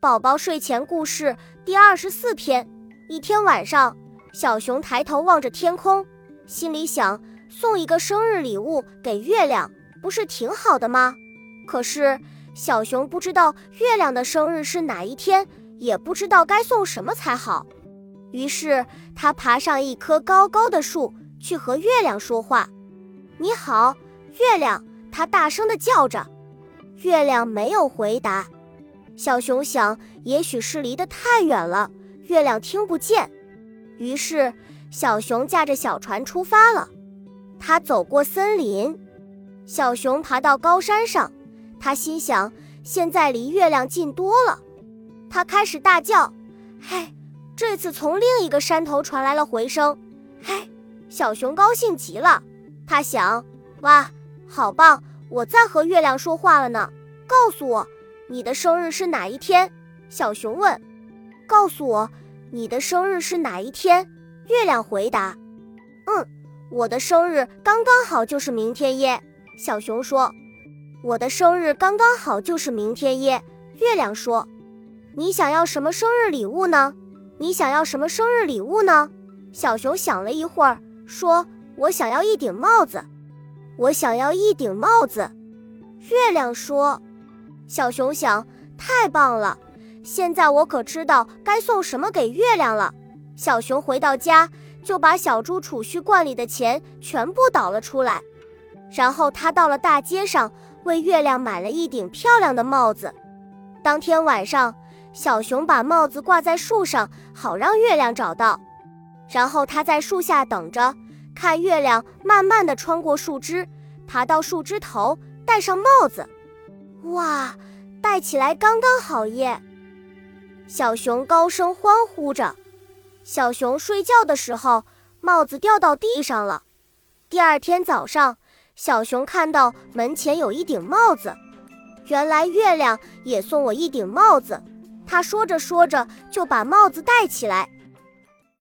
宝宝睡前故事第二十四篇。一天晚上，小熊抬头望着天空，心里想：送一个生日礼物给月亮，不是挺好的吗？可是小熊不知道月亮的生日是哪一天，也不知道该送什么才好。于是他爬上一棵高高的树，去和月亮说话：“你好，月亮！”他大声地叫着。月亮没有回答。小熊想，也许是离得太远了，月亮听不见。于是，小熊驾着小船出发了。他走过森林，小熊爬到高山上。他心想，现在离月亮近多了。他开始大叫：“嘿！”这次从另一个山头传来了回声：“嘿！”小熊高兴极了。他想：“哇，好棒！我在和月亮说话了呢。告诉我。”你的生日是哪一天？小熊问。告诉我，你的生日是哪一天？月亮回答。嗯，我的生日刚刚好就是明天耶。小熊说。我的生日刚刚好就是明天耶。月亮说。你想要什么生日礼物呢？你想要什么生日礼物呢？小熊想了一会儿，说：“我想要一顶帽子。”我想要一顶帽子。月亮说。小熊想：“太棒了！现在我可知道该送什么给月亮了。”小熊回到家，就把小猪储蓄罐里的钱全部倒了出来。然后他到了大街上，为月亮买了一顶漂亮的帽子。当天晚上，小熊把帽子挂在树上，好让月亮找到。然后他在树下等着，看月亮慢慢地穿过树枝，爬到树枝头，戴上帽子。哇，戴起来刚刚好耶！小熊高声欢呼着。小熊睡觉的时候，帽子掉到地上了。第二天早上，小熊看到门前有一顶帽子，原来月亮也送我一顶帽子。他说着说着就把帽子戴起来。